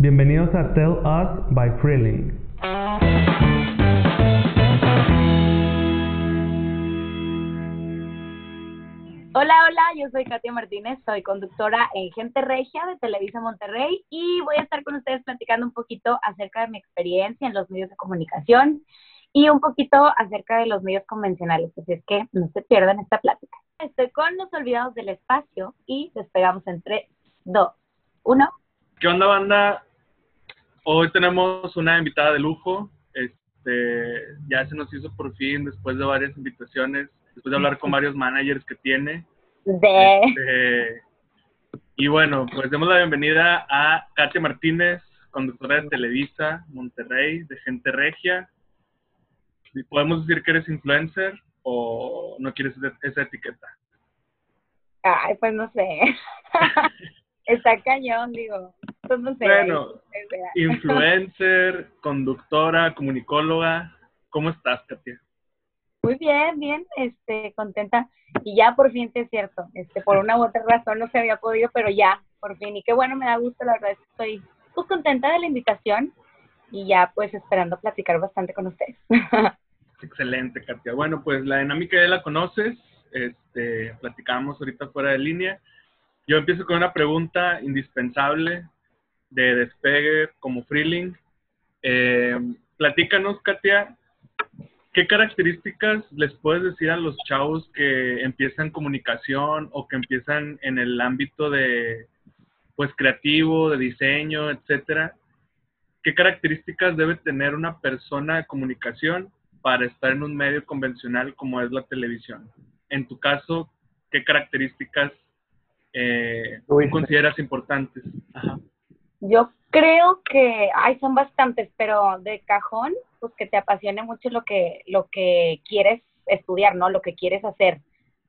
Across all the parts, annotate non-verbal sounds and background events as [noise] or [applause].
Bienvenidos a Tell Us by Freeling. Hola, hola, yo soy Katia Martínez, soy conductora en Gente Regia de Televisa Monterrey y voy a estar con ustedes platicando un poquito acerca de mi experiencia en los medios de comunicación y un poquito acerca de los medios convencionales, así es que no se pierdan esta plática. Estoy con los olvidados del espacio y despegamos en 3, 2, 1. ¿Qué onda, banda? Hoy tenemos una invitada de lujo. Este, ya se nos hizo por fin, después de varias invitaciones, después de hablar con varios managers que tiene. De... Este, y bueno, pues demos la bienvenida a Katia Martínez, conductora de Televisa, Monterrey, de Gente Regia. ¿Podemos decir que eres influencer o no quieres esa etiqueta? Ay, pues no sé. [laughs] Está cañón, digo. Bueno, influencer, [laughs] conductora, comunicóloga. ¿Cómo estás, Katia? Muy bien, bien, este, contenta. Y ya por fin, es cierto, este, por una u otra razón no se había podido, pero ya, por fin. Y qué bueno, me da gusto, la verdad, estoy pues contenta de la invitación y ya pues esperando platicar bastante con ustedes. [laughs] Excelente, Katia. Bueno, pues la dinámica ya la conoces, este, platicamos ahorita fuera de línea. Yo empiezo con una pregunta indispensable de despegue como Freeling. Eh, platícanos, Katia, ¿qué características les puedes decir a los chavos que empiezan comunicación o que empiezan en el ámbito de pues creativo, de diseño, etcétera? ¿Qué características debe tener una persona de comunicación para estar en un medio convencional como es la televisión? En tu caso, ¿qué características eh, consideras importantes? Yo creo que, ay, son bastantes, pero de cajón, pues que te apasione mucho lo que, lo que quieres estudiar, ¿no? Lo que quieres hacer.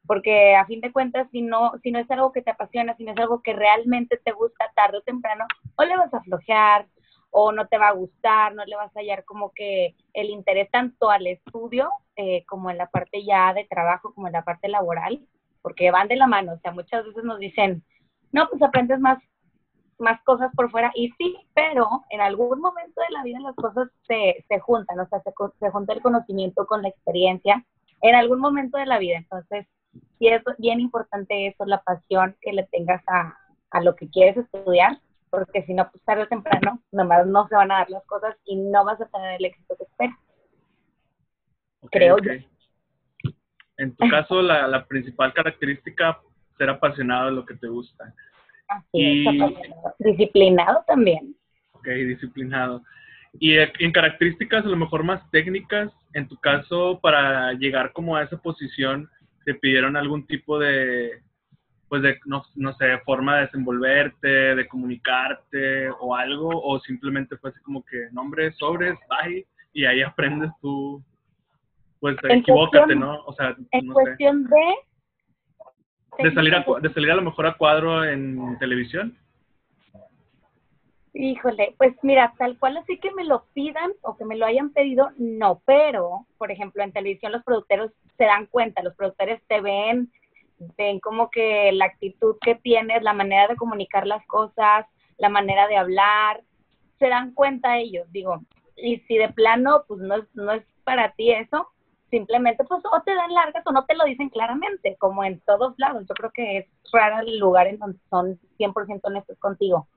Porque a fin de cuentas, si no, si no es algo que te apasiona, si no es algo que realmente te gusta tarde o temprano, o le vas a flojear, o no te va a gustar, no le vas a hallar como que el interés tanto al estudio eh, como en la parte ya de trabajo, como en la parte laboral, porque van de la mano. O sea, muchas veces nos dicen, no, pues aprendes más, más cosas por fuera. Y sí, pero en algún momento de la vida las cosas se, se juntan, o sea, se, se junta el conocimiento con la experiencia en algún momento de la vida. Entonces, sí es bien importante eso, la pasión que le tengas a, a lo que quieres estudiar, porque si no, pues tarde o temprano, nomás no se van a dar las cosas y no vas a tener el éxito que esperas. Creo yo. En tu caso, la, la, principal característica, ser apasionado de lo que te gusta. Así y... es, disciplinado también. Ok, disciplinado. Y en características a lo mejor más técnicas, en tu caso, para llegar como a esa posición, ¿te pidieron algún tipo de, pues de, no, no sé, forma de desenvolverte, de comunicarte o algo? ¿O simplemente fue así como que nombres, sobres, bye, y ahí [laughs] aprendes tú pues equivócate, ¿no? O sea, en no cuestión sé. de... De salir, a, de salir a lo mejor a cuadro en televisión. Híjole, pues mira, tal cual así que me lo pidan o que me lo hayan pedido, no, pero, por ejemplo, en televisión los productores se dan cuenta, los productores te ven, ven como que la actitud que tienes, la manera de comunicar las cosas, la manera de hablar, se dan cuenta ellos, digo, y si de plano, pues no, no es para ti eso, simplemente pues o te dan largas o no te lo dicen claramente, como en todos lados. Yo creo que es raro el lugar en donde son 100% honestos contigo.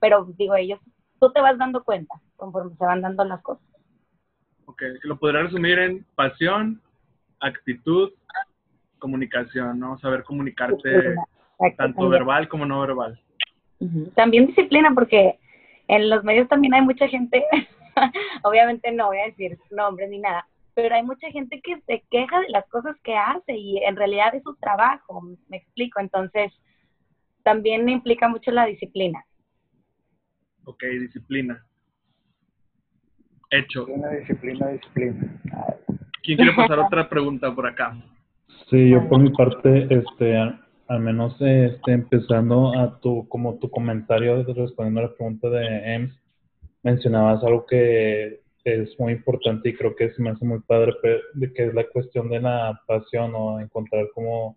Pero digo, ellos, tú te vas dando cuenta conforme se van dando las cosas. Ok, lo podría resumir en pasión, actitud, comunicación, ¿no? Saber comunicarte tanto verbal como no verbal. También disciplina, porque en los medios también hay mucha gente, [laughs] obviamente no voy a decir nombres ni nada, pero hay mucha gente que se queja de las cosas que hace y en realidad es su trabajo, me explico, entonces también implica mucho la disciplina. Ok, disciplina. Hecho. Una disciplina, disciplina. ¿Quién quiere pasar [laughs] otra pregunta por acá? Sí, yo por mi parte, este, al menos este, empezando a tu, como tu comentario respondiendo a la pregunta de EMS, mencionabas algo que es muy importante y creo que se me hace muy padre, de que es la cuestión de la pasión o encontrar como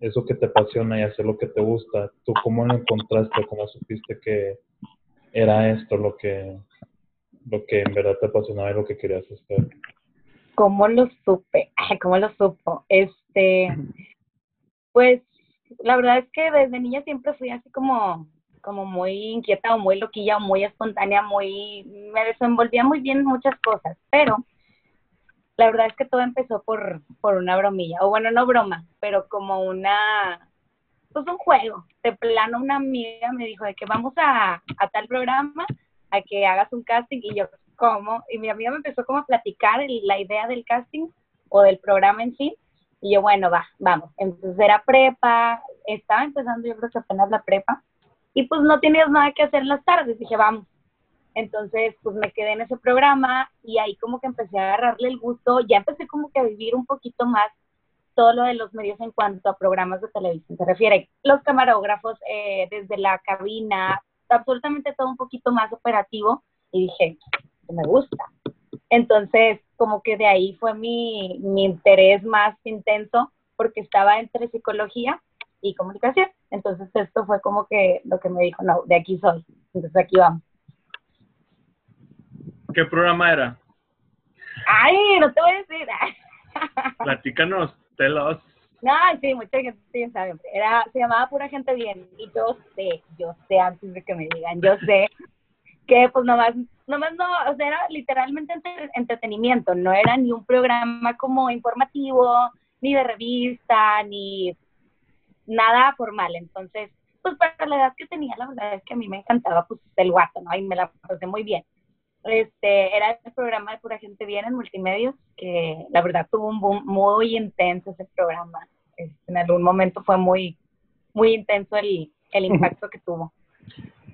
eso que te apasiona y hacer lo que te gusta. ¿Tú cómo lo encontraste? ¿Cómo supiste que, era esto lo que, lo que en verdad te apasionaba y lo que querías hacer. ¿Cómo lo supe? ¿Cómo lo supo? Este, pues la verdad es que desde niña siempre fui así como, como muy inquieta o muy loquilla o muy espontánea, muy, me desenvolvía muy bien en muchas cosas, pero la verdad es que todo empezó por, por una bromilla, o bueno, no broma, pero como una, pues un juego. De plano una amiga me dijo de que vamos a, a tal programa, a que hagas un casting, y yo, ¿cómo? Y mi amiga me empezó como a platicar la idea del casting o del programa en sí, y yo, bueno, va, vamos. Entonces era prepa, estaba empezando yo creo que apenas la prepa, y pues no tenías nada que hacer las tardes, dije, vamos. Entonces, pues me quedé en ese programa y ahí como que empecé a agarrarle el gusto, ya empecé como que a vivir un poquito más todo lo de los medios en cuanto a programas de televisión se refiere. Los camarógrafos, eh, desde la cabina, absolutamente todo un poquito más operativo y dije, me gusta. Entonces, como que de ahí fue mi, mi interés más intenso porque estaba entre psicología y comunicación. Entonces, esto fue como que lo que me dijo, no, de aquí soy. Entonces, aquí vamos. ¿Qué programa era? Ay, no te voy a decir. [laughs] Platícanos, telos. No, sí, mucha gente ya sabe. Era, se llamaba Pura Gente Bien. Y yo sé, yo sé antes de que me digan, yo sé [laughs] que pues nomás, nomás no, o sea, era literalmente entretenimiento, no era ni un programa como informativo, ni de revista, ni nada formal. Entonces, pues para la edad que tenía, la verdad es que a mí me encantaba pues el guato, ¿no? Y me la pasé muy bien. Este, era el programa de Pura Gente Bien en Multimedios, que la verdad tuvo un boom muy intenso ese programa. Este, en algún momento fue muy, muy intenso el, el impacto que tuvo.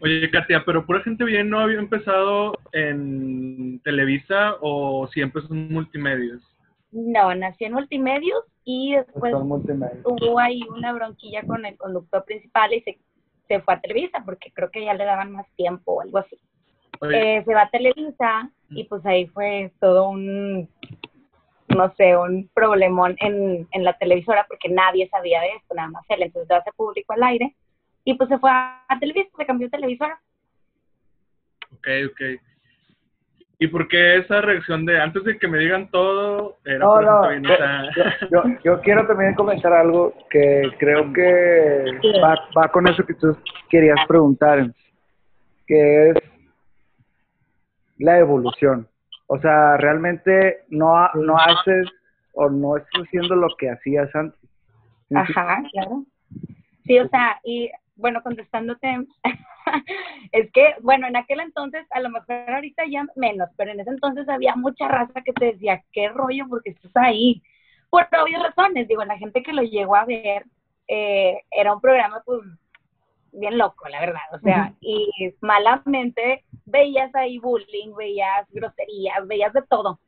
Oye, Katia, pero Pura Gente Bien no había empezado en Televisa o siempre son multimedios? No, nació en multimedios y después hubo ahí una bronquilla con el conductor principal y se, se fue a Televisa porque creo que ya le daban más tiempo o algo así. Eh, se va a Televisa y pues ahí fue todo un, no sé, un problemón en, en la televisora porque nadie sabía de esto, nada más él. Entonces hace público al aire y pues se fue a, Televisa, se cambió televisora. Ok, ok. ¿Y por qué esa reacción de antes de que me digan todo? Era no, no, yo, yo, quiero también comentar algo que creo que va, va con eso que tú querías preguntar, que es la evolución. O sea, realmente no, no haces o no estás haciendo lo que hacías antes. Ajá, claro. Sí, o sea, y bueno, contestándote, [laughs] es que, bueno, en aquel entonces, a lo mejor ahorita ya menos, pero en ese entonces había mucha raza que te decía, qué rollo, porque estás ahí. Por obvias razones, digo, la gente que lo llegó a ver, eh, era un programa, pues, bien loco, la verdad, o sea, y malamente veías ahí bullying, veías groserías, veías de todo.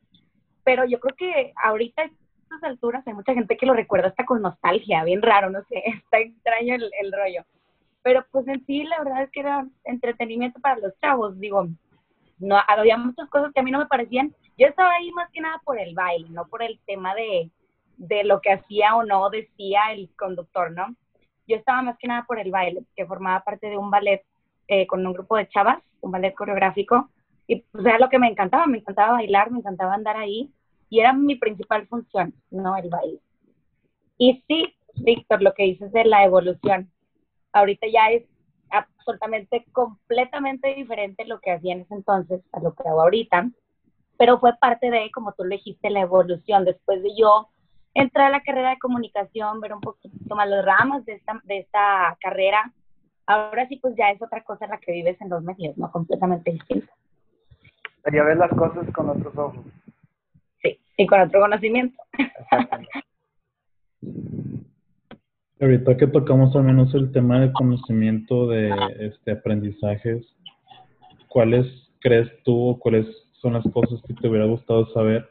Pero yo creo que ahorita a estas alturas hay mucha gente que lo recuerda hasta con nostalgia, bien raro, no sé, [laughs] está extraño el, el rollo. Pero pues en sí la verdad es que era entretenimiento para los chavos, digo, no había muchas cosas que a mí no me parecían. Yo estaba ahí más que nada por el baile, no por el tema de, de lo que hacía o no decía el conductor, ¿no? yo estaba más que nada por el baile, que formaba parte de un ballet eh, con un grupo de chavas, un ballet coreográfico, y pues era lo que me encantaba, me encantaba bailar, me encantaba andar ahí, y era mi principal función, ¿no? El baile. Y sí, Víctor, lo que dices de la evolución, ahorita ya es absolutamente, completamente diferente lo que hacía en ese entonces a lo que hago ahorita, pero fue parte de, como tú lo dijiste, la evolución. Después de yo entrar a la carrera de comunicación, ver un poquito más los ramas de esta, de esta carrera. Ahora sí, pues ya es otra cosa la que vives en los medios, ¿no? Completamente distinta. Ya ves las cosas con otros ojos. Sí, y con otro conocimiento. [laughs] Ahorita que tocamos al menos el tema de conocimiento de este aprendizajes, ¿cuáles crees tú o cuáles son las cosas que te hubiera gustado saber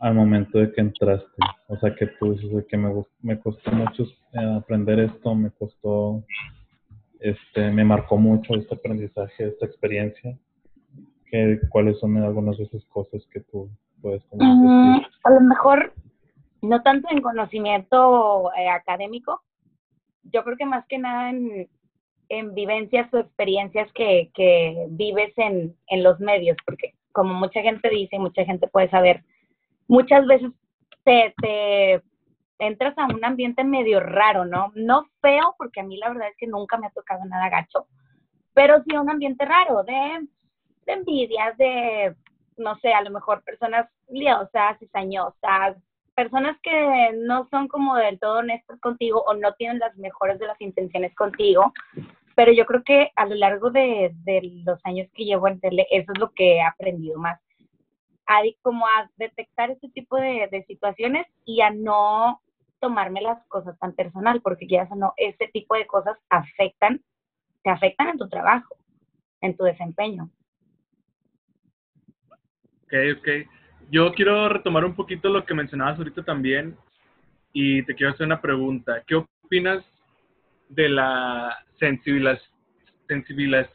al momento de que entraste? O sea, que tú dices que me, me costó mucho eh, aprender esto, me costó, este, me marcó mucho este aprendizaje, esta experiencia. ¿Qué, ¿Cuáles son algunas de esas cosas que tú puedes mm, a lo mejor no tanto en conocimiento eh, académico, yo creo que más que nada en, en vivencias o experiencias que, vives en, en los medios, porque como mucha gente dice, mucha gente puede saber, muchas veces te, te entras a un ambiente medio raro, ¿no? No feo, porque a mí la verdad es que nunca me ha tocado nada gacho, pero sí un ambiente raro de, de envidias, de, no sé, a lo mejor personas liosas, cizañosas, personas que no son como del todo honestas contigo o no tienen las mejores de las intenciones contigo, pero yo creo que a lo largo de, de los años que llevo en tele, eso es lo que he aprendido más, a, como a detectar este tipo de, de situaciones y a no tomarme las cosas tan personal, porque ya o no, este tipo de cosas afectan, te afectan en tu trabajo, en tu desempeño. Ok, ok. Yo quiero retomar un poquito lo que mencionabas ahorita también y te quiero hacer una pregunta. ¿Qué opinas de la sensibilidad,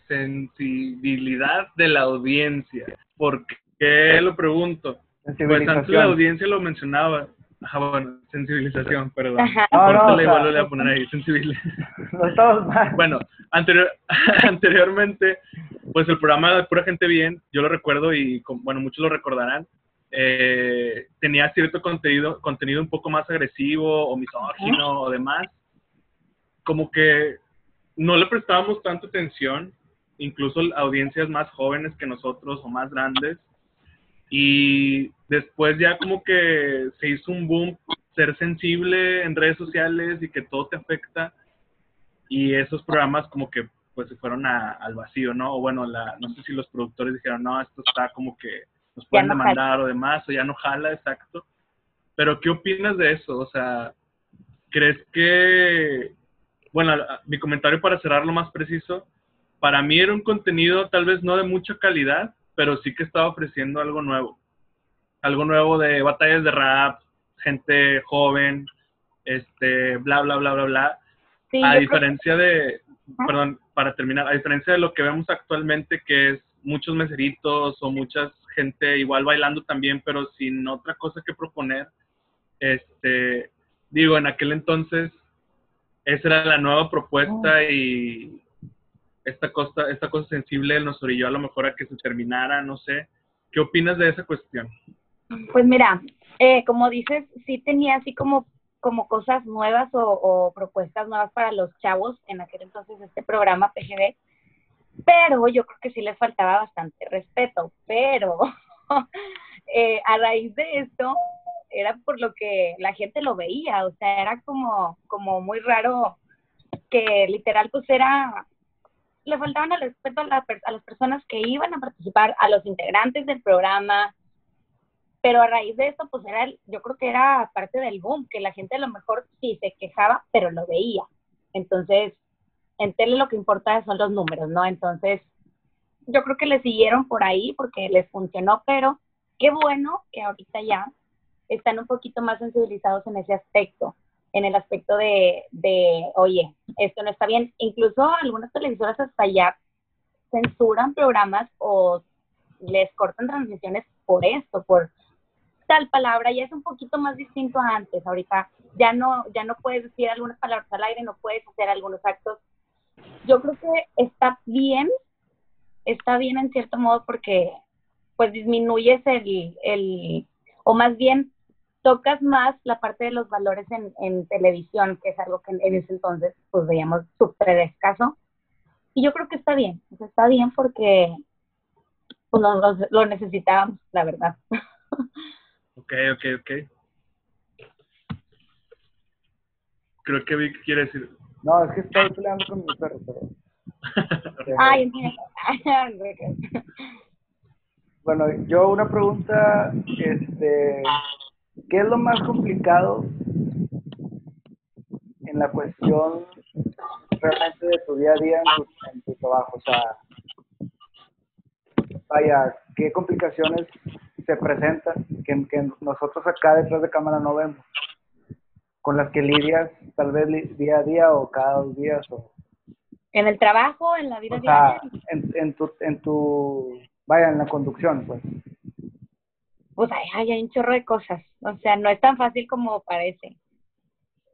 sensibilidad de la audiencia? ¿Por qué lo pregunto? Pues antes la audiencia lo mencionaba. Ajá, bueno, sensibilización, perdón. No, no, o le sea, vuelvo a poner ahí, [laughs] sensible. No estamos mal. Bueno, anterior, [laughs] anteriormente, pues el programa de Pura Gente Bien, yo lo recuerdo y, bueno, muchos lo recordarán, eh, tenía cierto contenido, contenido un poco más agresivo o misógino o demás. Como que no le prestábamos tanta atención, incluso audiencias más jóvenes que nosotros o más grandes. Y después ya como que se hizo un boom ser sensible en redes sociales y que todo te afecta y esos programas como que pues se fueron a- al vacío, ¿no? O bueno, la, no sé si los productores dijeron, no, esto está como que nos pueden no demandar o demás, o ya no jala, exacto. Pero ¿qué opinas de eso? O sea, ¿crees que, bueno, mi comentario para cerrarlo más preciso, para mí era un contenido tal vez no de mucha calidad, pero sí que estaba ofreciendo algo nuevo. Algo nuevo de batallas de rap, gente joven, este, bla, bla, bla, bla, bla Sí, a diferencia de, perdón, para terminar, a diferencia de lo que vemos actualmente, que es muchos meseritos o mucha gente igual bailando también, pero sin otra cosa que proponer, este, digo, en aquel entonces esa era la nueva propuesta y esta cosa, esta cosa sensible nos orilló a lo mejor a que se terminara, no sé. ¿Qué opinas de esa cuestión? Pues mira, eh, como dices, sí tenía así como, como cosas nuevas o, o propuestas nuevas para los chavos en aquel entonces este programa PGB, pero yo creo que sí les faltaba bastante respeto, pero [laughs] eh, a raíz de esto era por lo que la gente lo veía, o sea, era como, como muy raro que literal pues era le faltaban el respeto a, a las personas que iban a participar, a los integrantes del programa, pero a raíz de esto, pues era, yo creo que era parte del boom, que la gente a lo mejor sí se quejaba, pero lo veía. Entonces, en tele lo que importa son los números, ¿no? Entonces, yo creo que le siguieron por ahí porque les funcionó, pero qué bueno que ahorita ya están un poquito más sensibilizados en ese aspecto, en el aspecto de, de oye, esto no está bien. Incluso algunas televisoras hasta ya censuran programas o les cortan transmisiones por esto, por tal palabra, ya es un poquito más distinto a antes. Ahorita ya no, ya no puedes decir algunas palabras al aire, no puedes hacer algunos actos. Yo creo que está bien, está bien en cierto modo porque pues disminuyes el, el o más bien tocas más la parte de los valores en, en televisión, que es algo que en ese entonces pues veíamos súper escaso. Y yo creo que está bien, está bien porque pues, lo- lo necesitábamos, la verdad. [laughs] Ok, ok, ok. Creo que Vic quiere decir. No, es que estoy peleando con mi perro, pero... [laughs] Ay, entiendo. [laughs] Bueno, yo una pregunta, este, ¿qué es lo más complicado en la cuestión realmente de tu día a día en tu, en tu trabajo? O sea, vaya, ¿qué complicaciones se presentan que, que nosotros acá detrás de cámara no vemos? Con las que lidias tal vez día a día o cada dos días o... en el trabajo, en la vida O sea, diaria, en, en tu, en tu, vaya, en la conducción, pues. pues hay, hay un chorro de cosas. O sea, no es tan fácil como parece.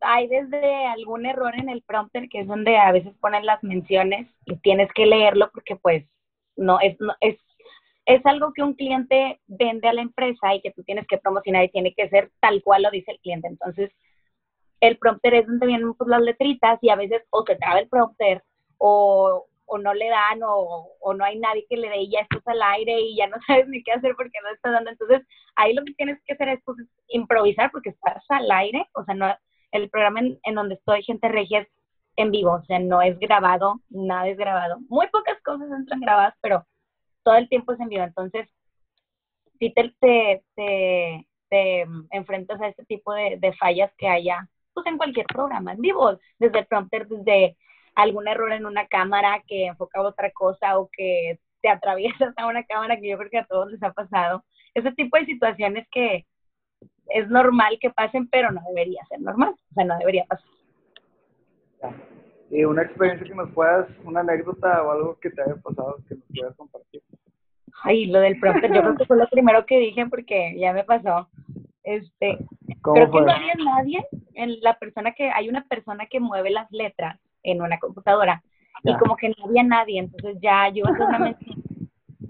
hay desde algún error en el prompter, que es donde a veces ponen las menciones y tienes que leerlo porque pues no es, no, es, es algo que un cliente vende a la empresa y que tú tienes que promocionar y tiene que ser tal cual lo dice el cliente. Entonces, el prompter es donde vienen las letritas y a veces o se traba el prompter o, o no le dan o, o, no hay nadie que le dé y ya estás al aire y ya no [laughs] sabes ni qué hacer porque no estás dando. Entonces, ahí lo que tienes que hacer es pues, improvisar porque estás al aire, o sea, no el programa en, en donde estoy, Gente Regia, es en vivo, o sea, no es grabado, nada es grabado. Muy pocas cosas entran grabadas, pero todo el tiempo es en vivo. Entonces, si te, te, te, enfrentas a este tipo de fallas que haya, pues en cualquier programa, en vivo, desde el prompter, desde algún error en una cámara que enfoca otra cosa o que te atraviesas a una cámara que yo creo que a todos les ha pasado. Ese tipo de situaciones que es normal que pasen, pero no debería ser normal, o sea, no debería pasar. Y una experiencia que nos puedas, una anécdota o algo que te haya pasado que nos quieras compartir. Ay, lo del prompter, yo creo que fue lo primero que dije porque ya me pasó. Este, creo fue? que no había nadie, en la persona que, hay una persona que mueve las letras en una computadora Ya. y como que no había nadie, entonces ya yo a [laughs] mención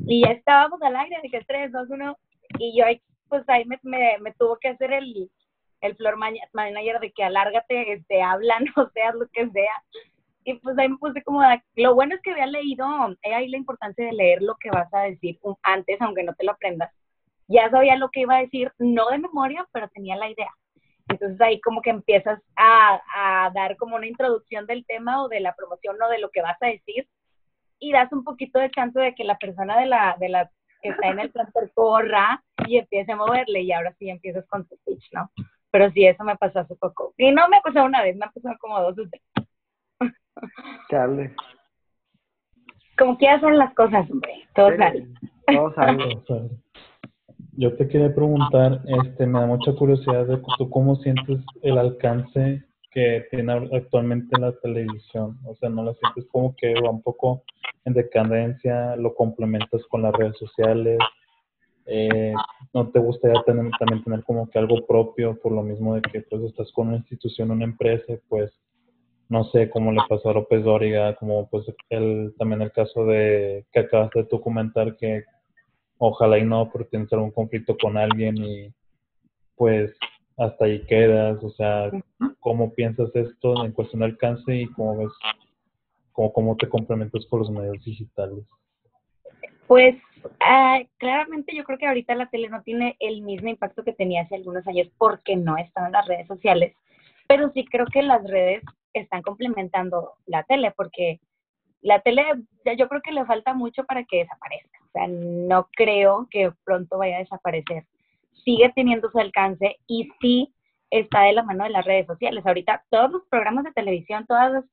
y ya estábamos al aire, dije 3, 2, 1 y yo ahí, pues ahí me, me, me tuvo que hacer el, el floor man- manager de que alárgate, este, habla, [laughs] no seas lo que sea. Y pues ahí me puse como, de- lo bueno es que había leído, he ahí la importancia de leer lo que vas a decir antes, aunque no te lo aprendas. Ya sabía lo que iba a decir, no de memoria, pero tenía la idea. Entonces ahí como que empiezas a, a dar como una introducción del tema o de la promoción o de lo que vas a decir y das un poquito de chance de que la persona de la, de la que está en el planter [laughs] corra y empiece a moverle y ahora sí empiezas con tu speech, ¿no? Pero sí, eso me pasó hace poco. Y no me ha pasado una vez, me ha pasado como dos o tres. [laughs] Chale. Como que hacen las cosas, hombre. Todo Sí, sale. Todo sale. Yo te quería preguntar, este, me da mucha curiosidad de tú cómo sientes el alcance que tiene actualmente la televisión. O sea, ¿no la sientes como que va un poco en decadencia? ¿Lo complementas con las redes sociales? Eh, ¿No te gustaría tener, también tener como que algo propio por lo mismo de que pues estás con una institución, una empresa, pues no sé cómo le pasó a López Dóriga, como pues el, también el caso de que acabas de tú comentar que ojalá y no, porque tienes algún conflicto con alguien y pues hasta ahí quedas, o sea, ¿cómo piensas esto en cuestión de alcance y cómo ves, cómo, cómo te complementas con los medios digitales? Pues ah, claramente yo creo que ahorita la tele no tiene el mismo impacto que tenía hace algunos años porque no están en las redes sociales, pero sí creo que las redes están complementando la tele porque la tele yo creo que le falta mucho para que desaparezca, sea, no creo que pronto vaya a desaparecer. Sigue teniendo su alcance y sí está de la mano de las redes sociales. Ahorita todos los programas de televisión, todas las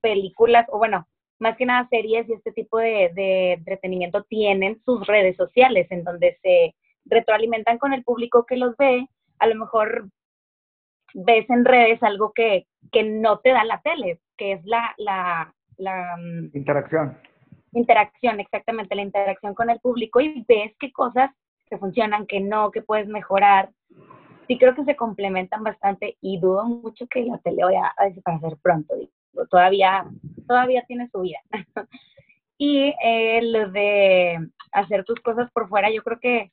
películas, o bueno, más que nada series y este tipo de, de entretenimiento tienen sus redes sociales en donde se retroalimentan con el público que los ve. A lo mejor ves en redes algo que, que no te da la tele, que es la, la, la mm, Interacción. Interacción, exactamente, la interacción con el público y ves qué cosas que funcionan, que no, que puedes mejorar. Sí creo que se complementan bastante y dudo mucho que la tele vaya a desaparecer pronto. Digo, todavía, todavía tiene su vida. [laughs] y eh, lo de hacer tus cosas por fuera, yo creo que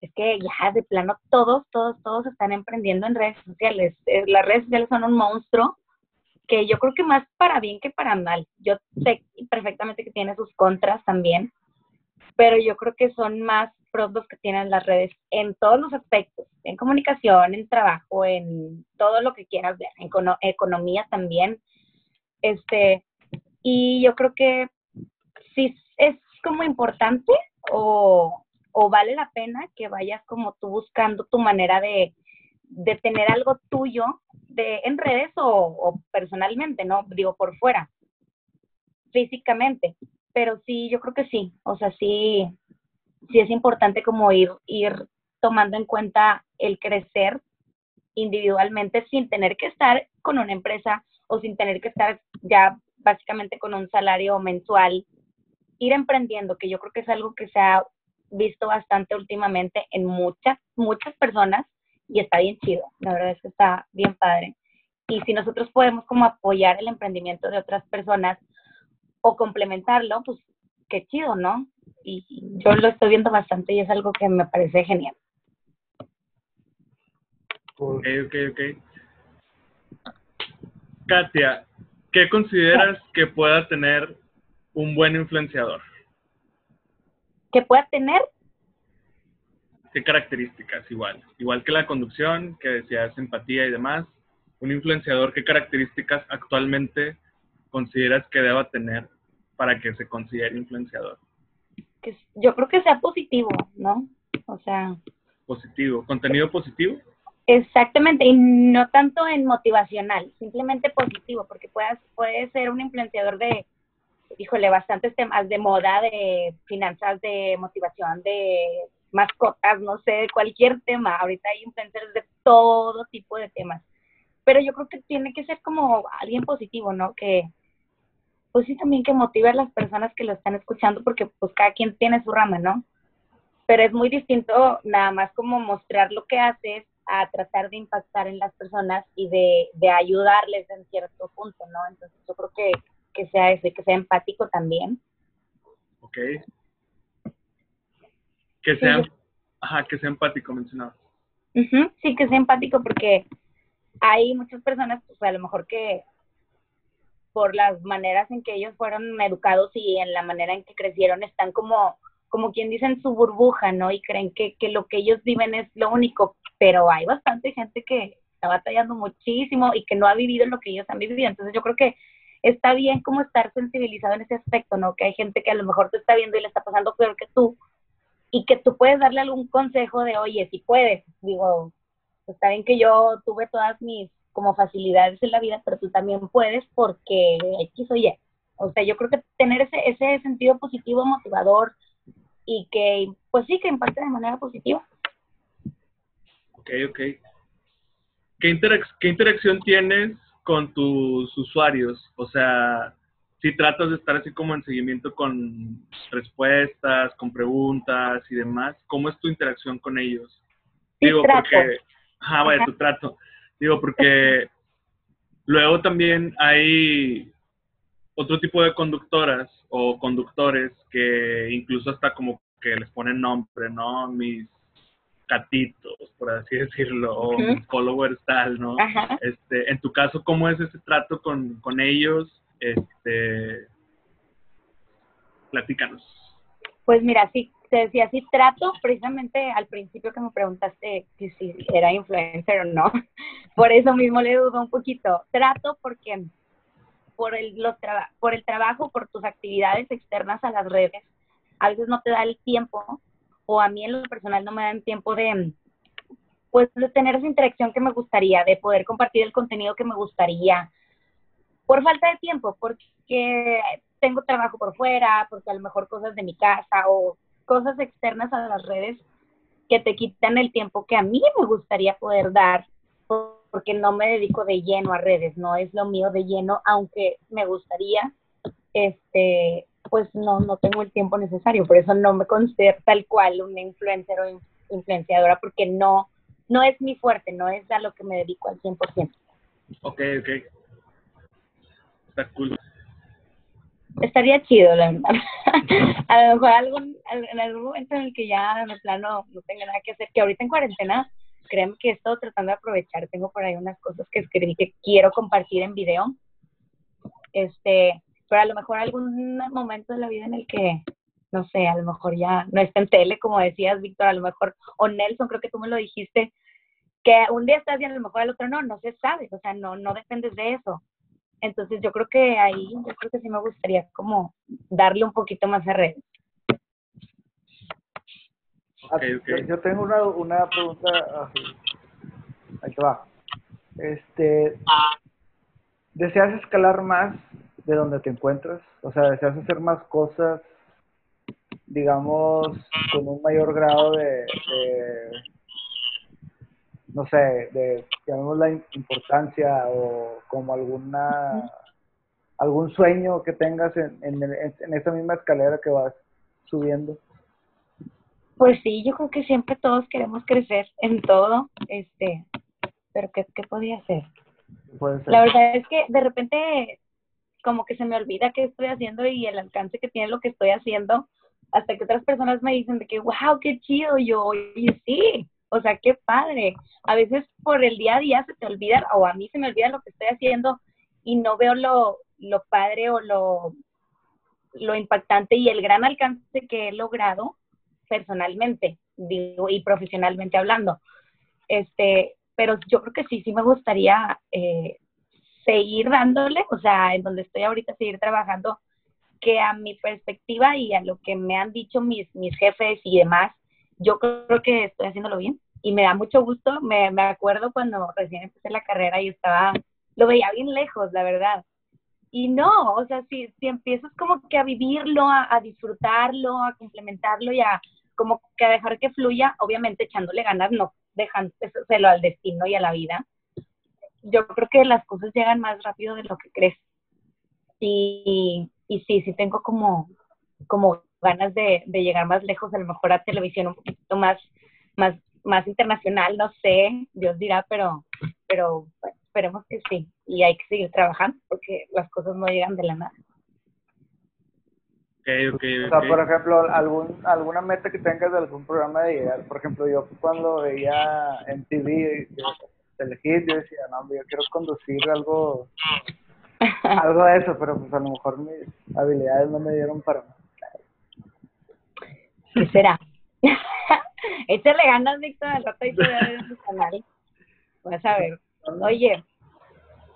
es que ya de plano todos, todos, todos están emprendiendo en redes sociales. Eh, Las redes sociales son un monstruo que yo creo que más para bien que para mal. Yo sé perfectamente que tiene sus contras también, pero yo creo que son más pros que tienen las redes en todos los aspectos, en comunicación, en trabajo, en todo lo que quieras ver, en econo- economía también. Este, y yo creo que sí es como importante o, o vale la pena que vayas como tú buscando tu manera de, de tener algo tuyo de, en redes o, o personalmente, ¿no? Digo, por fuera, físicamente. Pero sí, yo creo que sí. O sea, sí, sí es importante como ir, ir tomando en cuenta el crecer individualmente sin tener que estar con una empresa o sin tener que estar ya básicamente con un salario mensual. Ir emprendiendo, que yo creo que es algo que se ha visto bastante últimamente en muchas, muchas personas y está bien chido. La verdad es que está bien padre. Y si nosotros podemos como apoyar el emprendimiento de otras personas o complementarlo, pues qué chido, ¿no? Y yo lo estoy viendo bastante y es algo que me parece genial. Ok, ok, ok. Katia, ¿qué consideras que pueda tener un buen influenciador? ¿Que pueda tener? ¿Qué características? Igual, igual que la conducción, que decías empatía y demás. Un influenciador, ¿qué características actualmente consideras que deba tener para que se considere influenciador? Yo creo que sea positivo, ¿no? O sea... Positivo, contenido positivo. Exactamente, y no tanto en motivacional, simplemente positivo, porque puedas, puede ser un influenciador de, híjole, bastantes temas de moda, de finanzas, de motivación, de mascotas, no sé, cualquier tema. Ahorita hay influencers de todo tipo de temas. Pero yo creo que tiene que ser como alguien positivo, ¿no? Que, pues sí, también que motive a las personas que lo están escuchando, porque pues cada quien tiene su rama, ¿no? Pero es muy distinto nada más como mostrar lo que haces a tratar de impactar en las personas y de, de ayudarles en cierto punto, ¿no? Entonces yo creo que, que sea ese, que sea empático también. Ok. Que sea, ajá, que sea empático, mencionado. sí, que sea empático porque hay muchas personas, pues a lo mejor que por las maneras en que ellos fueron educados y en la manera en que crecieron, están como, como quien dice en su burbuja, ¿no? Y creen que, que lo que ellos viven es lo único, pero hay bastante gente que está batallando muchísimo y que no ha vivido lo que ellos han vivido. Entonces yo creo que está bien como estar sensibilizado en ese aspecto, ¿no? Que hay gente que a lo mejor te está viendo y le está pasando peor que tú y que tú puedes darle algún consejo de, oye, si puedes, digo, está bien que yo tuve todas mis como facilidades en la vida, pero tú también puedes porque X o Y. O sea, yo creo que tener ese, ese sentido positivo, motivador y que, pues sí, que impacte de manera positiva. Ok, ok. ¿Qué, ¿Qué interacción tienes con tus usuarios? O sea, si tratas de estar así como en seguimiento con respuestas, con preguntas y demás, ¿cómo es tu interacción con ellos? Digo, porque, ajá, vaya, tu trato. Digo, porque luego también hay otro tipo de conductoras o conductores que incluso hasta como que les ponen nombre, ¿no? Mis catitos, por así [laughs] decirlo, o mis followers tal, ¿no? Este, en tu caso, ¿cómo es ese trato con, con ellos? Este, platícanos. Pues mira, sí, te decía, sí trato, precisamente al principio que me preguntaste que si era influencer o no, [laughs] por eso mismo le dudo un poquito. Trato porque por el, los por el trabajo, por tus actividades externas a las redes, a veces no te da el tiempo, o a mí en lo personal no me dan tiempo de, pues, de tener esa interacción que me gustaría, de poder compartir el contenido que me gustaría, por falta de tiempo, porque tengo trabajo por fuera, porque a lo mejor cosas de mi casa o cosas externas a las redes que te quitan el tiempo que a mí me gustaría poder dar, porque no me dedico de lleno a redes, no es lo mío de lleno, aunque me gustaría, este, pues no, no tengo el tiempo necesario, por eso no me considero tal cual una influencer o influenciadora, porque no, no es mi fuerte, no es a lo que me dedico al 100%. Ok, ok. Está cool. Estaría chido, la verdad. [laughs] a lo mejor algún, en algún momento en el que ya de plano no tenga nada que hacer, que ahorita en cuarentena, créeme que estoy tratando de aprovechar, tengo por ahí unas cosas que escribí que quiero compartir en video. Este, pero a lo mejor algún momento de la vida en el que, no sé, a lo mejor ya no está en tele, como decías, Víctor, a lo mejor, o Nelson, creo que tú me lo dijiste, que un día estás bien, a lo mejor el otro no, no se sabe, o sea, no, no dependes de eso. Entonces yo creo que ahí, yo creo que sí me gustaría como darle un poquito más a red. Yo tengo una, una pregunta Ahí te va. Este, ¿Deseas escalar más de donde te encuentras? O sea, ¿deseas hacer más cosas, digamos, con un mayor grado de no sé, de, la importancia o como alguna, algún sueño que tengas en, en, en esa misma escalera que vas subiendo? Pues sí, yo creo que siempre todos queremos crecer en todo, este, pero ¿qué, qué podía hacer? La verdad es que de repente como que se me olvida qué estoy haciendo y el alcance que tiene lo que estoy haciendo, hasta que otras personas me dicen de que, wow, qué chido, yo, oye, sí, o sea, qué padre. A veces por el día a día se te olvida, o a mí se me olvida lo que estoy haciendo y no veo lo, lo padre o lo, lo impactante y el gran alcance que he logrado personalmente digo, y profesionalmente hablando. Este, pero yo creo que sí, sí me gustaría eh, seguir dándole, o sea, en donde estoy ahorita, seguir trabajando, que a mi perspectiva y a lo que me han dicho mis, mis jefes y demás, yo creo que estoy haciéndolo bien y me da mucho gusto. Me, me acuerdo cuando recién empecé la carrera y estaba, lo veía bien lejos, la verdad. Y no, o sea, si, si empiezas como que a vivirlo, a, disfrutarlo, a complementarlo y a como que a dejar que fluya, obviamente echándole ganas, no dejándoselo al destino y a la vida, yo creo que las cosas llegan más rápido de lo que crees. Y, y sí, sí tengo como, como ganas de, de, llegar más lejos, a lo mejor a televisión un poquito más, más, más internacional, no sé, Dios dirá, pero, pero esperemos que sí. Y hay que seguir trabajando porque las cosas no llegan de la nada. Okay, okay, o sea, por ejemplo, algún, alguna meta que tengas de algún programa de llegar. Por ejemplo, yo cuando veía en TV, elegí, yo decía, no, yo quiero conducir algo, [laughs] algo de eso, pero pues a lo mejor mis habilidades no me dieron para ¿Qué será? [laughs] Échale ganas, Víctor, al rato ahí te en tu canal. Vas a ver. Oye,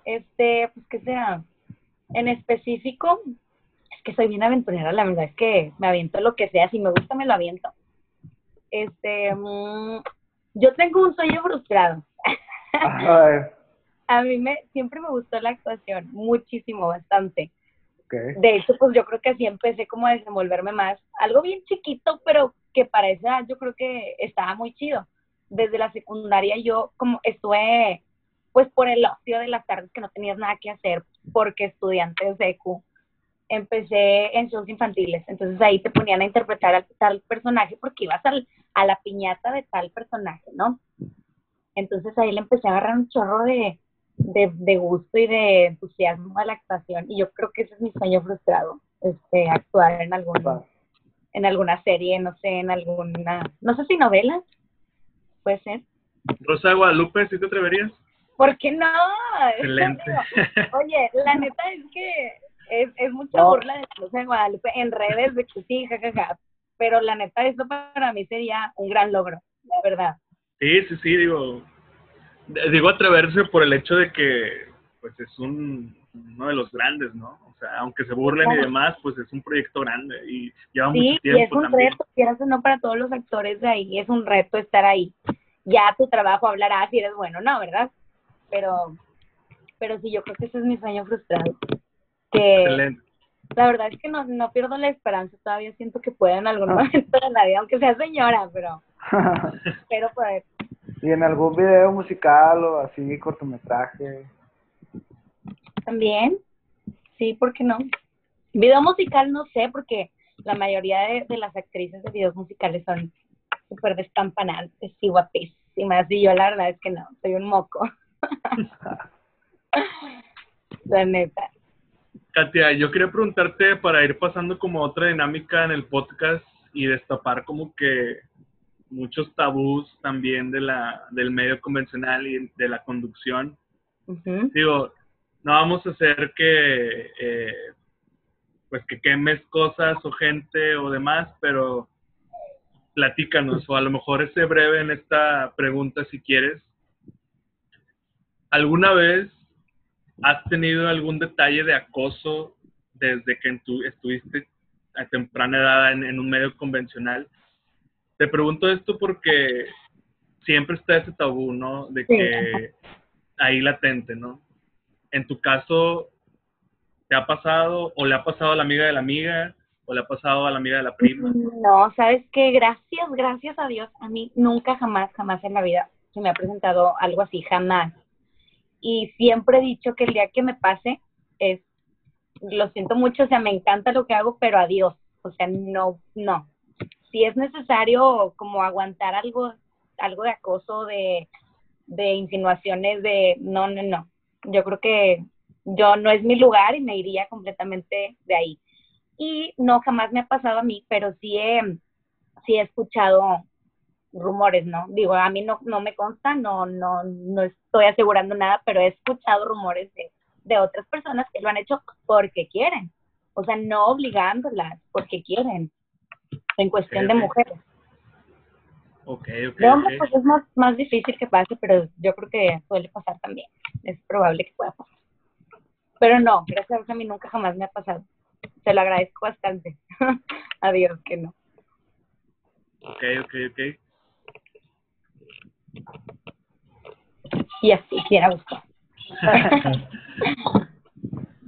este, pues, ¿qué será? En específico, es que soy bien aventurera, la verdad es que me aviento lo que sea, si me gusta me lo aviento. Este, mm, yo tengo un sueño frustrado. [laughs] A mí me, siempre me gustó la actuación, muchísimo, bastante. De hecho, pues yo creo que así empecé como a desenvolverme más. Algo bien chiquito, pero que para esa yo creo que estaba muy chido. Desde la secundaria yo como estuve, pues por el ocio de las tardes que no tenías nada que hacer, porque estudiantes de EQ, empecé en shows infantiles. Entonces ahí te ponían a interpretar a tal personaje porque ibas al, a la piñata de tal personaje, ¿no? Entonces ahí le empecé a agarrar un chorro de, de, gusto y de entusiasmo a la actuación. Y yo creo que ese es mi sueño frustrado, este, actuar en alguna, en alguna serie, no sé, en alguna, no sé si novela, puede ser. Rosa Guadalupe, ¿sí te atreverías? ¿Por qué no? Excelente. Oye, la neta es que es, es mucha burla de Rosa Guadalupe en redes de que sí, jajaja. Pero la neta, eso para mí sería un gran logro, de verdad. Sí, sí, sí, digo, digo atreverse por el hecho de que, pues es un, uno de los grandes, ¿no? O sea, aunque se burlen y demás, pues es un proyecto grande y lleva mucho tiempo y es un reto, quieras o no, para todos los actores de ahí, es un reto estar ahí. Ya tu trabajo hablará si eres bueno, ¿no? ¿Verdad? Pero, pero sí, yo creo que ese es mi sueño frustrado. Que, Excelente. La verdad es que no, no pierdo la esperanza, todavía siento que puedo en algún ah. momento de la vida, aunque sea señora, pero [laughs] espero poder. ¿Y en algún video musical o así, cortometraje? También, sí, ¿por qué no? Video musical no sé, porque la mayoría de, las actrices de videos musicales son súper destampanantes y guapísimas, y yo la verdad es que no, soy un moco. [laughs] la neta. Katia, yo quería preguntarte para ir pasando como otra dinámica en el podcast y destapar como que muchos tabús también de la, del medio convencional y de la conducción. Digo, no vamos a hacer que, eh, pues que quemes cosas o gente o demás, pero platícanos, o a lo mejor ese breve en esta pregunta si quieres. ¿Alguna vez has tenido algún detalle de acoso desde que tu, estuviste a temprana edad en, en un medio convencional? Te pregunto esto porque siempre está ese tabú, ¿no? De que ahí latente, ¿no? En tu caso, ¿te ha pasado o le ha pasado a la amiga de la amiga o le ha pasado a la amiga de la prima? No, sabes que gracias, gracias a Dios, a mí nunca, jamás, jamás en la vida se me ha presentado algo así, jamás. Y siempre he dicho que el día que me pase es, lo siento mucho, o sea, me encanta lo que hago, pero adiós. O sea, no, no, si es necesario como aguantar algo, algo de acoso, de, de insinuaciones de no, no, no. Yo creo que yo no es mi lugar y me iría completamente de ahí. Y no jamás me ha pasado a mí, pero sí he, sí he escuchado rumores, ¿no? Digo, a mí no, no me consta, no, no, no estoy asegurando nada, pero he escuchado rumores de, de otras personas que lo han hecho porque quieren. O sea, no obligándolas, porque quieren. En cuestión de mujeres. Ok, ok. De hombres, pues es más, más difícil que pase, pero yo creo que suele pasar también. Es probable que pueda pasar. Pero no, gracias a mí nunca jamás me ha pasado. Se lo agradezco bastante. [laughs] Adiós, que no. Ok, ok, ok. Y así, quiera gusto. [laughs] [laughs]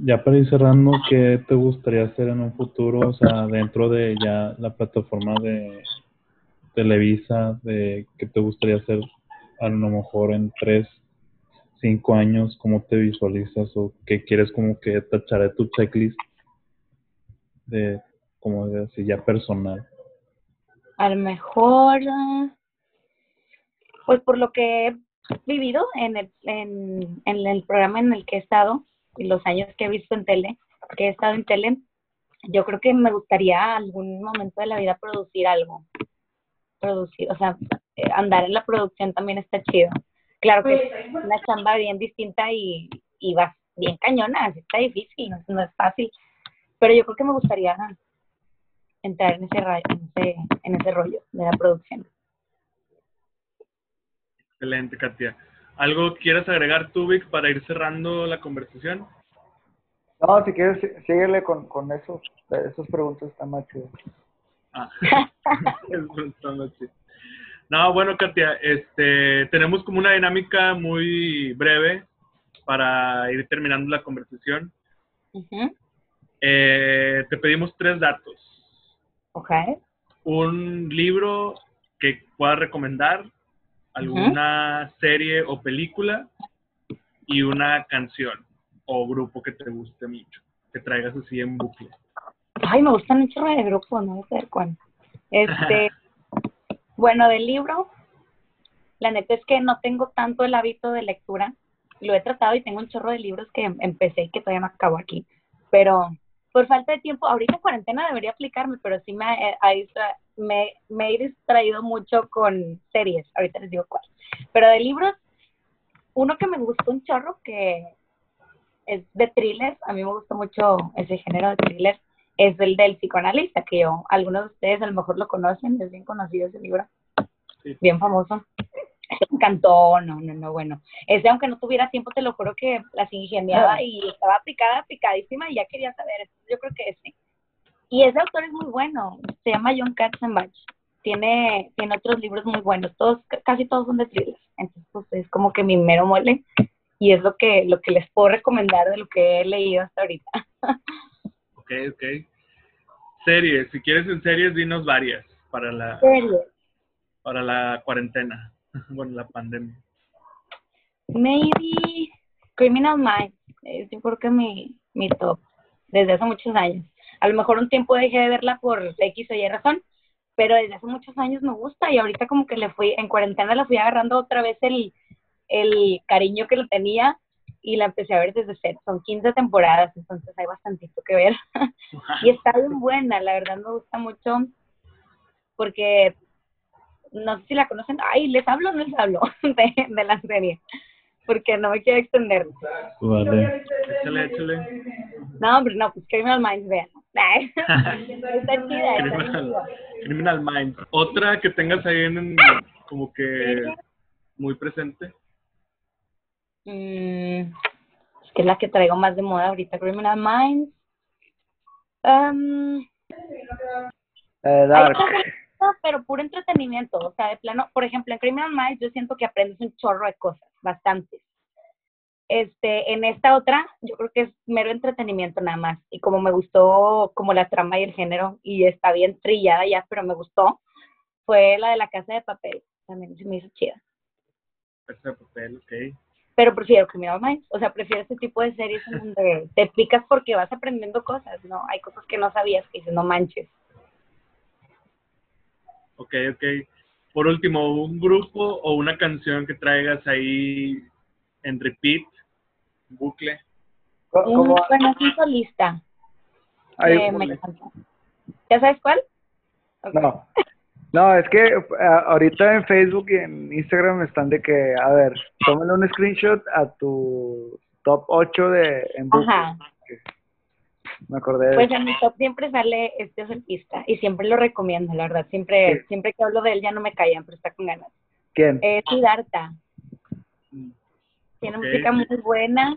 ya para ir cerrando, ¿qué te gustaría hacer en un futuro? O sea, dentro de ya la plataforma de Televisa, de qué te gustaría hacer a lo mejor en tres, cinco años, cómo te visualizas o qué quieres como que tachar de tu checklist de como de así ya personal. A lo mejor, pues por lo que he vivido en el, en, el programa en el que he estado los años que he visto en tele, que he estado en tele, yo creo que me gustaría algún momento de la vida producir algo. Producir, o sea, eh, andar en la producción también está chido. Claro que es una chamba bien distinta y, y va bien cañona, está difícil, no, es fácil. Pero yo creo que me gustaría entrar en ese, en ese, en ese rollo de la producción. Excelente, Katia. ¿Algo quieres agregar tú, Vic, para ir cerrando la conversación? No, si quieres, síguele con, con esos, esos preguntas, están más chidos. Ah, [laughs] no, bueno, Katia, este, tenemos como una dinámica muy breve para ir terminando la conversación. eh, te pedimos tres datos. Ok. Un libro que puedas recomendar, alguna serie o película y una canción o grupo que te guste mucho, que traigas así en bucle. Ay, me gustan mucho de grupo, no sé cuándo. Este, [laughs] bueno, del libro, la neta es que no tengo tanto el hábito de lectura. Lo he tratado y tengo un chorro de libros que empecé y que todavía no acabo aquí. Pero por falta de tiempo, ahorita en cuarentena debería aplicarme, pero sí me, me, me he distraído mucho con series. Ahorita les digo cuál. Pero de libros, uno que me gustó un chorro, que es de thriller, a mí me gusta mucho ese género de thriller, es el del psicoanalista, que yo, algunos de ustedes a lo mejor lo conocen, es bien conocido ese libro, bien famoso. Me encantó, no, no, no, bueno. Ese, aunque no tuviera tiempo, te lo juro que las ingeniaba ah. y estaba picada, picadísima y ya quería saber. Yo creo que ese. Y ese autor es muy bueno, se llama John Katzenbach. Tiene, tiene otros libros muy buenos, todos, casi todos son de thrillers. Entonces, pues es como que mi mero mole y es lo que, lo que les puedo recomendar de lo que he leído hasta ahorita. [laughs] Ok, ok. Series, si quieres en series, dinos varias para la, para la cuarentena, [laughs] bueno, la pandemia. Maybe Criminal Minds, es yo creo que mi, mi top, desde hace muchos años. A lo mejor un tiempo dejé de verla por X o Y razón, pero desde hace muchos años me gusta y ahorita como que le fui, en cuarentena la fui agarrando otra vez el, el cariño que lo tenía y la empecé a ver desde cero. Son 15 temporadas, entonces hay bastantito que ver. [laughs] y está [laughs] bien buena, la verdad me gusta mucho porque no sé si la conocen. Ay, ¿les hablo o no les hablo [laughs] de, de la serie? Porque no me quiero extender. Vale. Échale, échale. No, pero no, pues Criminal Minds, vean. [laughs] está chida. Criminal, Criminal Minds. Otra que tengas ahí en, como que muy presente. Mm, es que es la que traigo más de moda ahorita, Criminal Minds. Um, pero puro entretenimiento, o sea, de plano, por ejemplo, en Criminal Minds yo siento que aprendes un chorro de cosas, bastantes. Este, en esta otra, yo creo que es mero entretenimiento nada más. Y como me gustó como la trama y el género, y está bien trillada ya, pero me gustó, fue la de la casa de papel. También se me hizo chida. Casa de papel, ok pero prefiero Criminal Minds, o sea, prefiero este tipo de series en donde te picas porque vas aprendiendo cosas, ¿no? Hay cosas que no sabías que dices, no manches. Ok, ok. Por último, un grupo o una canción que traigas ahí en repeat bucle. ¿Cómo? Bueno, es un solista. ¿Ya sabes cuál? No. No, es que eh, ahorita en Facebook y en Instagram están de que, a ver, tómale un screenshot a tu top 8 de en Ajá. Me acordé de Pues en mi top siempre sale este solista y siempre lo recomiendo, la verdad. Siempre siempre que hablo de él ya no me callan, pero está con ganas. ¿Quién? Es Siddhartha. Tiene música muy buena,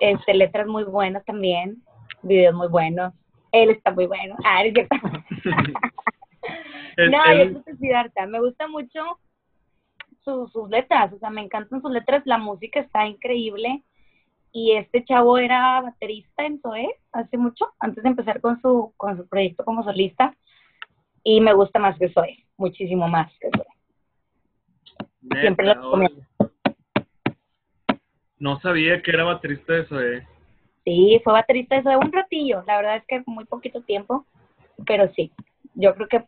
este, letras muy buenas también, videos muy buenos. Él está muy bueno. Ah, es cierto. [laughs] no, yo soy Siddhartha. Me gusta mucho sus, sus letras, o sea, me encantan sus letras, la música está increíble. Y este chavo era baterista en Zoé hace mucho, antes de empezar con su, con su proyecto como solista. Y me gusta más que Zoé, muchísimo más que Zoé. Siempre lo recomiendo. No sabía que era baterista de Zoé. Sí, fue baterista de Zoé un ratillo, la verdad es que muy poquito tiempo, pero sí, yo creo que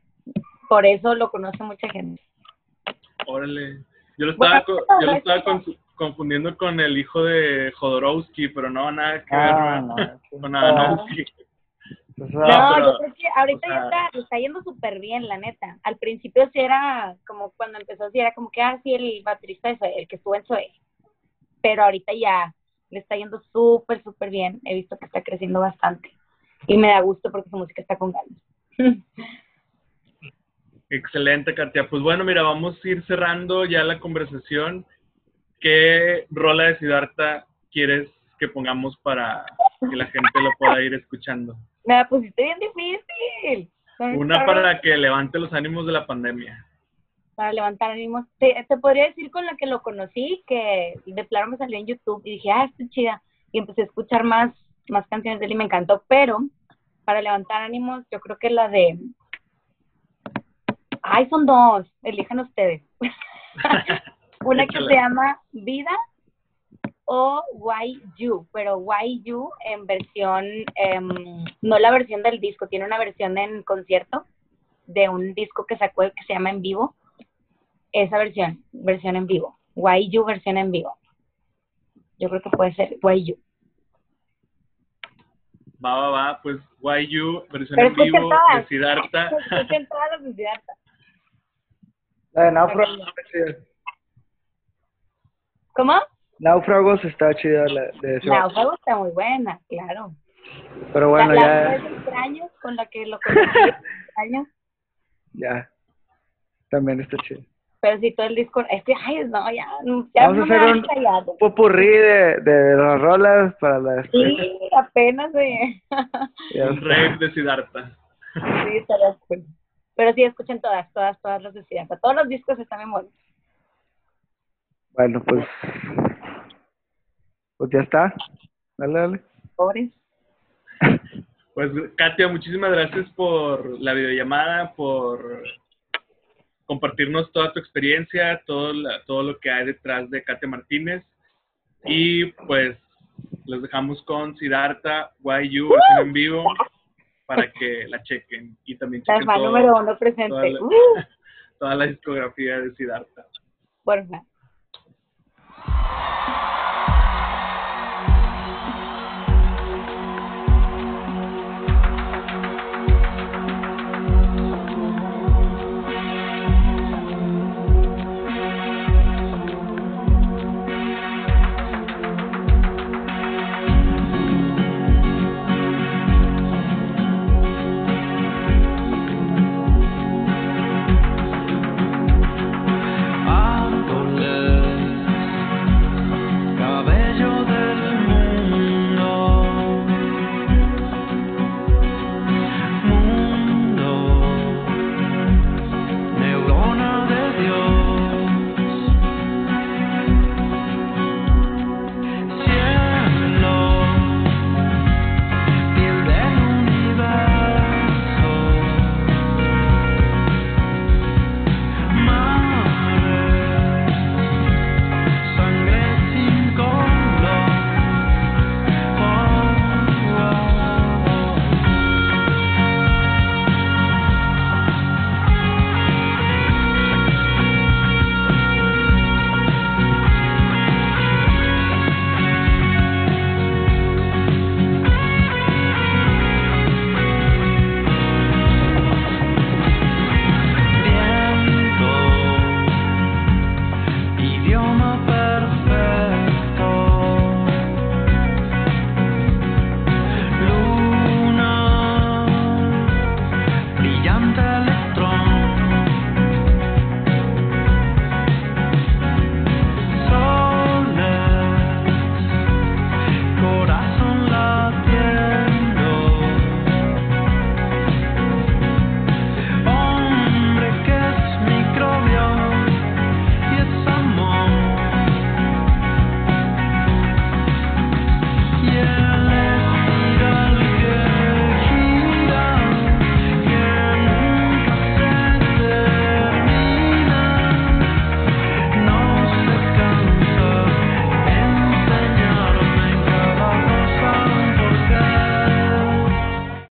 por eso lo conoce mucha gente. Órale. Yo lo estaba, yo lo estaba confundiendo con el hijo de Jodorowsky, pero no, nada que ver [laughs] ah, con Adanowski. No, yo creo que ahorita ya está, está yendo súper bien, la neta. Al principio sí era como cuando empezó, sí era como que, ah, sí, el baterista es el que estuvo en Zoe. Pero ahorita ya le está yendo súper, súper bien. He visto que está creciendo bastante. Y me da gusto porque su música está con ganas. [laughs] Excelente, Katia. Pues bueno, mira, vamos a ir cerrando ya la conversación. ¿Qué rola de Siddhartha quieres que pongamos para que la gente lo pueda ir escuchando? Me la pusiste bien difícil. Una para que levante los ánimos de la pandemia. Para levantar ánimos. Te, podría decir con la que lo conocí, que de plano me salió en YouTube y dije, ah, está chida. Y empecé a escuchar más, más canciones de él y me encantó. Pero para levantar ánimos, yo creo que la de Ay, son dos, elijan ustedes. [laughs] Una que se llama Vida o Why You, pero Why You en versión, em, no la versión del disco, tiene una versión en concierto de un disco que sacó que se llama En Vivo. Esa versión, versión en vivo. Why You, versión en vivo. Yo creo que puede ser Why You. Va, va, va, pues Why You, versión en vivo de Siddhartha. de Siddhartha. La de. ¿Cómo? Náufragos está chida la de eso. Náufragos está muy buena, claro. Pero bueno, la, ya. extraños con la que lo conocí. [laughs] extraños. Ya. También está chido. Pero si todo el disco, este, ay, no, ya, ya Vamos a hacer un, un popurrí de, de las rolas para la Sí, apenas de... un rey de Siddhartha. Sí, estaría cool. Pero sí, escuchen todas, todas, todas las de Siddhartha. Todos los discos están en buenos. Bueno, pues. Pues ya está. Dale, dale. Pobres. Pues, Katia, muchísimas gracias por la videollamada, por compartirnos toda tu experiencia, todo, todo lo que hay detrás de Katia Martínez. Y pues, los dejamos con Siddhartha, YU, en vivo para que la chequen y también chequen todo, número uno presente. Toda, la, uh. [laughs] toda la discografía de Siddhartha. Por